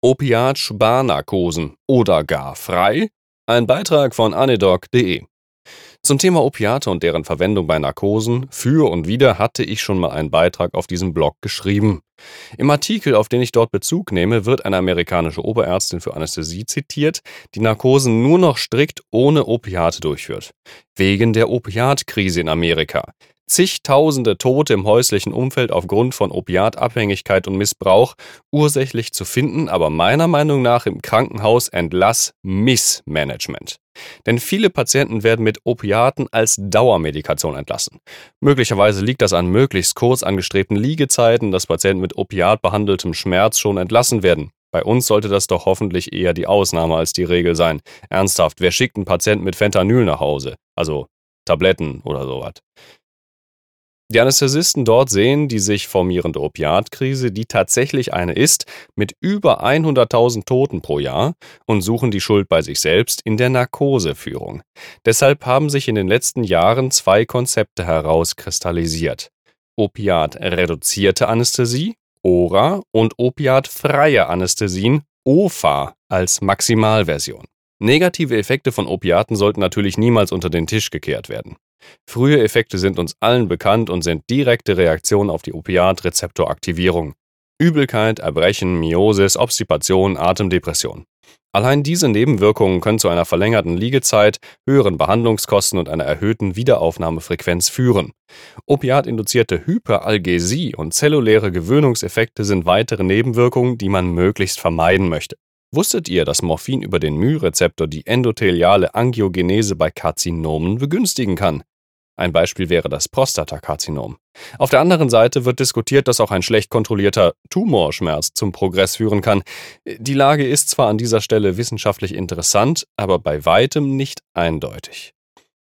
Opiat-Sparnarkosen oder gar frei? Ein Beitrag von anedoc.de. Zum Thema Opiate und deren Verwendung bei Narkosen für und wieder hatte ich schon mal einen Beitrag auf diesem Blog geschrieben. Im Artikel, auf den ich dort Bezug nehme, wird eine amerikanische Oberärztin für Anästhesie zitiert, die Narkosen nur noch strikt ohne Opiate durchführt. Wegen der Opiatkrise in Amerika zigtausende Tote im häuslichen Umfeld aufgrund von Opiatabhängigkeit und Missbrauch ursächlich zu finden, aber meiner Meinung nach im Krankenhaus Entlass Missmanagement. Denn viele Patienten werden mit Opiaten als Dauermedikation entlassen. Möglicherweise liegt das an möglichst kurz angestrebten Liegezeiten, dass Patienten mit Opiat behandeltem Schmerz schon entlassen werden. Bei uns sollte das doch hoffentlich eher die Ausnahme als die Regel sein. Ernsthaft, wer schickt einen Patienten mit Fentanyl nach Hause? Also Tabletten oder sowas. Die Anästhesisten dort sehen die sich formierende Opiatkrise, die tatsächlich eine ist, mit über 100.000 Toten pro Jahr und suchen die Schuld bei sich selbst in der Narkoseführung. Deshalb haben sich in den letzten Jahren zwei Konzepte herauskristallisiert. Opiat-reduzierte Anästhesie, ORA, und opiatfreie Anästhesien, OFA, als Maximalversion. Negative Effekte von Opiaten sollten natürlich niemals unter den Tisch gekehrt werden. Frühe Effekte sind uns allen bekannt und sind direkte Reaktionen auf die Opiatrezeptoraktivierung. Übelkeit, Erbrechen, Miosis, Obstipation, Atemdepression. Allein diese Nebenwirkungen können zu einer verlängerten Liegezeit, höheren Behandlungskosten und einer erhöhten Wiederaufnahmefrequenz führen. Opiatinduzierte Hyperalgesie und zelluläre Gewöhnungseffekte sind weitere Nebenwirkungen, die man möglichst vermeiden möchte. Wusstet ihr, dass Morphin über den My-Rezeptor die endotheliale Angiogenese bei Karzinomen begünstigen kann? Ein Beispiel wäre das Prostatakarzinom. Auf der anderen Seite wird diskutiert, dass auch ein schlecht kontrollierter Tumorschmerz zum Progress führen kann. Die Lage ist zwar an dieser Stelle wissenschaftlich interessant, aber bei weitem nicht eindeutig.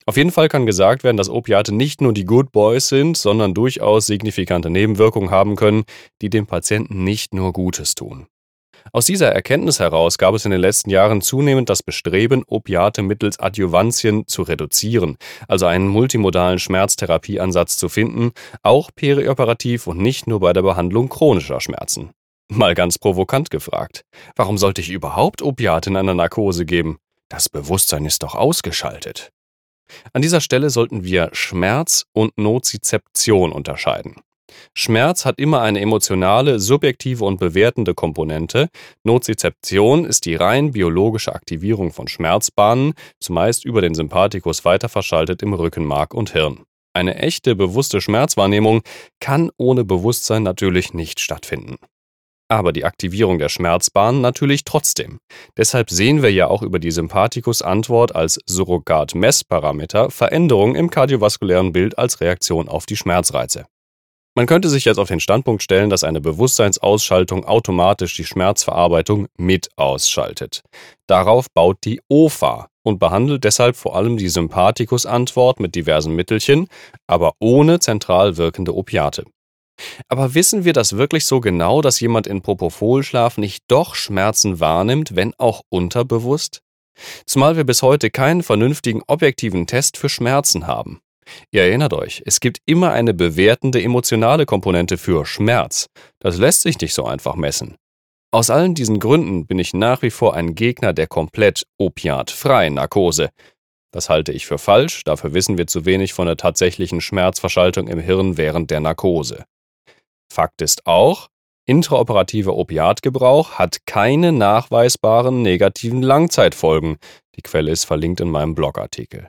Auf jeden Fall kann gesagt werden, dass Opiate nicht nur die Good Boys sind, sondern durchaus signifikante Nebenwirkungen haben können, die dem Patienten nicht nur Gutes tun. Aus dieser Erkenntnis heraus gab es in den letzten Jahren zunehmend das Bestreben, Opiate mittels Adjuvantien zu reduzieren, also einen multimodalen Schmerztherapieansatz zu finden, auch perioperativ und nicht nur bei der Behandlung chronischer Schmerzen. Mal ganz provokant gefragt, warum sollte ich überhaupt Opiate in einer Narkose geben? Das Bewusstsein ist doch ausgeschaltet. An dieser Stelle sollten wir Schmerz und Nozizeption unterscheiden. Schmerz hat immer eine emotionale, subjektive und bewertende Komponente. Nozizeption ist die rein biologische Aktivierung von Schmerzbahnen, zumeist über den Sympathikus weiterverschaltet im Rückenmark und Hirn. Eine echte, bewusste Schmerzwahrnehmung kann ohne Bewusstsein natürlich nicht stattfinden. Aber die Aktivierung der Schmerzbahn natürlich trotzdem. Deshalb sehen wir ja auch über die Sympathikus-Antwort als Surrogat-Messparameter Veränderungen im kardiovaskulären Bild als Reaktion auf die Schmerzreize. Man könnte sich jetzt auf den Standpunkt stellen, dass eine Bewusstseinsausschaltung automatisch die Schmerzverarbeitung mit ausschaltet. Darauf baut die OFA und behandelt deshalb vor allem die Sympathikus-Antwort mit diversen Mittelchen, aber ohne zentral wirkende Opiate. Aber wissen wir das wirklich so genau, dass jemand in Propofol-Schlaf nicht doch Schmerzen wahrnimmt, wenn auch unterbewusst? Zumal wir bis heute keinen vernünftigen objektiven Test für Schmerzen haben. Ihr erinnert euch, es gibt immer eine bewertende emotionale Komponente für Schmerz. Das lässt sich nicht so einfach messen. Aus allen diesen Gründen bin ich nach wie vor ein Gegner der komplett opiatfreien Narkose. Das halte ich für falsch, dafür wissen wir zu wenig von der tatsächlichen Schmerzverschaltung im Hirn während der Narkose. Fakt ist auch, intraoperativer Opiatgebrauch hat keine nachweisbaren negativen Langzeitfolgen. Die Quelle ist verlinkt in meinem Blogartikel.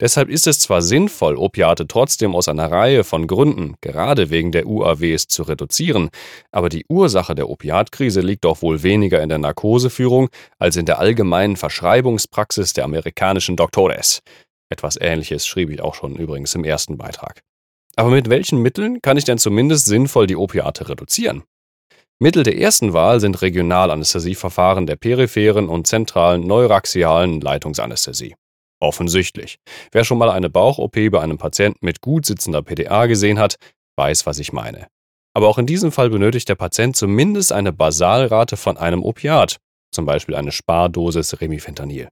Deshalb ist es zwar sinnvoll, Opiate trotzdem aus einer Reihe von Gründen, gerade wegen der UAWs, zu reduzieren, aber die Ursache der Opiatkrise liegt doch wohl weniger in der Narkoseführung als in der allgemeinen Verschreibungspraxis der amerikanischen Doktores. Etwas Ähnliches schrieb ich auch schon übrigens im ersten Beitrag. Aber mit welchen Mitteln kann ich denn zumindest sinnvoll die Opiate reduzieren? Mittel der ersten Wahl sind Regionalanästhesieverfahren der peripheren und zentralen neuraxialen Leitungsanästhesie. Offensichtlich. Wer schon mal eine Bauch-OP bei einem Patienten mit gut sitzender PDA gesehen hat, weiß, was ich meine. Aber auch in diesem Fall benötigt der Patient zumindest eine Basalrate von einem Opiat, zum Beispiel eine Spardosis Remifentanil.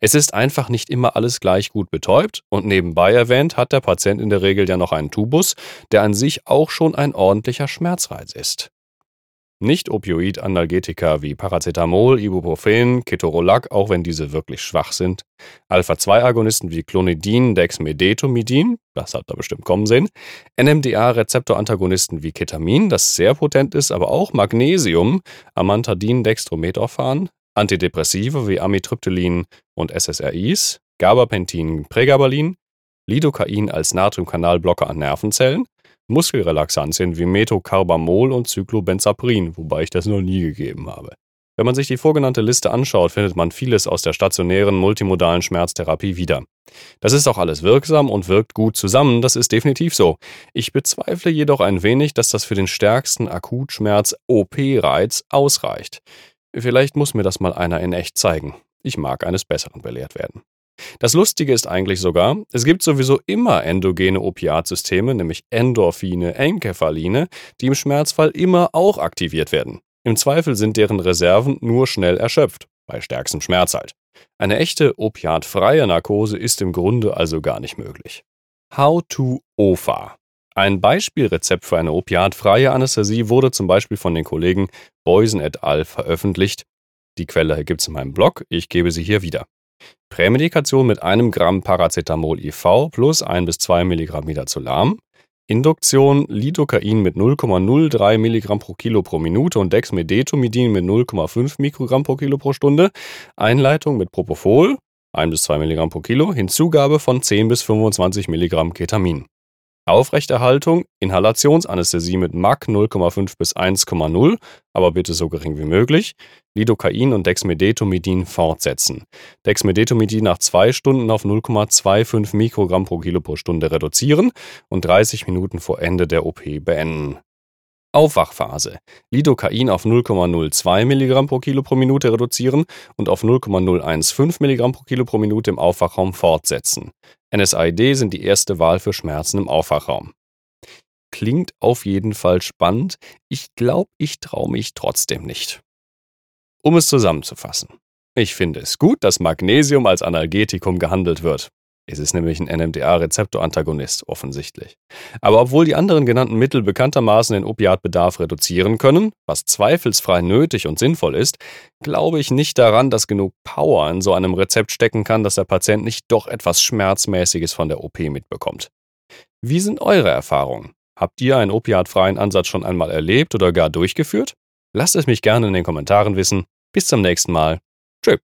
Es ist einfach nicht immer alles gleich gut betäubt und nebenbei erwähnt hat der Patient in der Regel ja noch einen Tubus, der an sich auch schon ein ordentlicher Schmerzreiz ist. Nicht-Opioid-Analgetika wie Paracetamol, Ibuprofen, Ketorolac, auch wenn diese wirklich schwach sind, Alpha-2-Agonisten wie Clonidin, Dexmedetomidin, das habt ihr bestimmt kommen sehen, NMDA-Rezeptorantagonisten wie Ketamin, das sehr potent ist, aber auch Magnesium, Amantadin, Dextromethorphan, Antidepressive wie Amitriptylin und SSRIs, Gabapentin, Pregabalin, Lidocain als Natriumkanalblocker an Nervenzellen, Muskelrelaxantien wie Methocarbamol und Cyclobenzaprin, wobei ich das noch nie gegeben habe. Wenn man sich die vorgenannte Liste anschaut, findet man vieles aus der stationären multimodalen Schmerztherapie wieder. Das ist auch alles wirksam und wirkt gut zusammen, das ist definitiv so. Ich bezweifle jedoch ein wenig, dass das für den stärksten Akutschmerz OP-Reiz ausreicht. Vielleicht muss mir das mal einer in echt zeigen. Ich mag eines Besseren belehrt werden. Das Lustige ist eigentlich sogar, es gibt sowieso immer endogene Opiatsysteme, nämlich Endorphine, Enkephaline, die im Schmerzfall immer auch aktiviert werden. Im Zweifel sind deren Reserven nur schnell erschöpft, bei stärkstem Schmerz halt. Eine echte opiatfreie Narkose ist im Grunde also gar nicht möglich. How to OFA. Ein Beispielrezept für eine opiatfreie Anästhesie wurde zum Beispiel von den Kollegen Boysen et al. veröffentlicht. Die Quelle gibt's in meinem Blog, ich gebe sie hier wieder. Prämedikation mit einem Gramm Paracetamol IV plus 1 bis 2 Milligramm Midazolam. Induktion Lidocain mit 0,03 Milligramm pro Kilo pro Minute und Dexmedetomidin mit 0,5 Mikrogramm pro Kilo pro Stunde. Einleitung mit Propofol 1 bis 2 Milligramm pro Kilo. Hinzugabe von 10 bis 25 Milligramm Ketamin. Aufrechterhaltung, Inhalationsanästhesie mit MAC 0,5 bis 1,0, aber bitte so gering wie möglich. Lidocain und Dexmedetomidin fortsetzen. Dexmedetomidin nach zwei Stunden auf 0,25 Mikrogramm pro Kilo pro Stunde reduzieren und 30 Minuten vor Ende der OP beenden. Aufwachphase. Lidocain auf 0,02 mg pro Kilo pro Minute reduzieren und auf 0,015 mg pro Kilo pro Minute im Aufwachraum fortsetzen. NSAID sind die erste Wahl für Schmerzen im Aufwachraum. Klingt auf jeden Fall spannend. Ich glaube, ich traue mich trotzdem nicht. Um es zusammenzufassen. Ich finde es gut, dass Magnesium als Analgetikum gehandelt wird. Es ist nämlich ein NMDA-Rezeptorantagonist, offensichtlich. Aber obwohl die anderen genannten Mittel bekanntermaßen den Opiatbedarf reduzieren können, was zweifelsfrei nötig und sinnvoll ist, glaube ich nicht daran, dass genug Power in so einem Rezept stecken kann, dass der Patient nicht doch etwas Schmerzmäßiges von der OP mitbekommt. Wie sind eure Erfahrungen? Habt ihr einen opiatfreien Ansatz schon einmal erlebt oder gar durchgeführt? Lasst es mich gerne in den Kommentaren wissen. Bis zum nächsten Mal. Tschüss.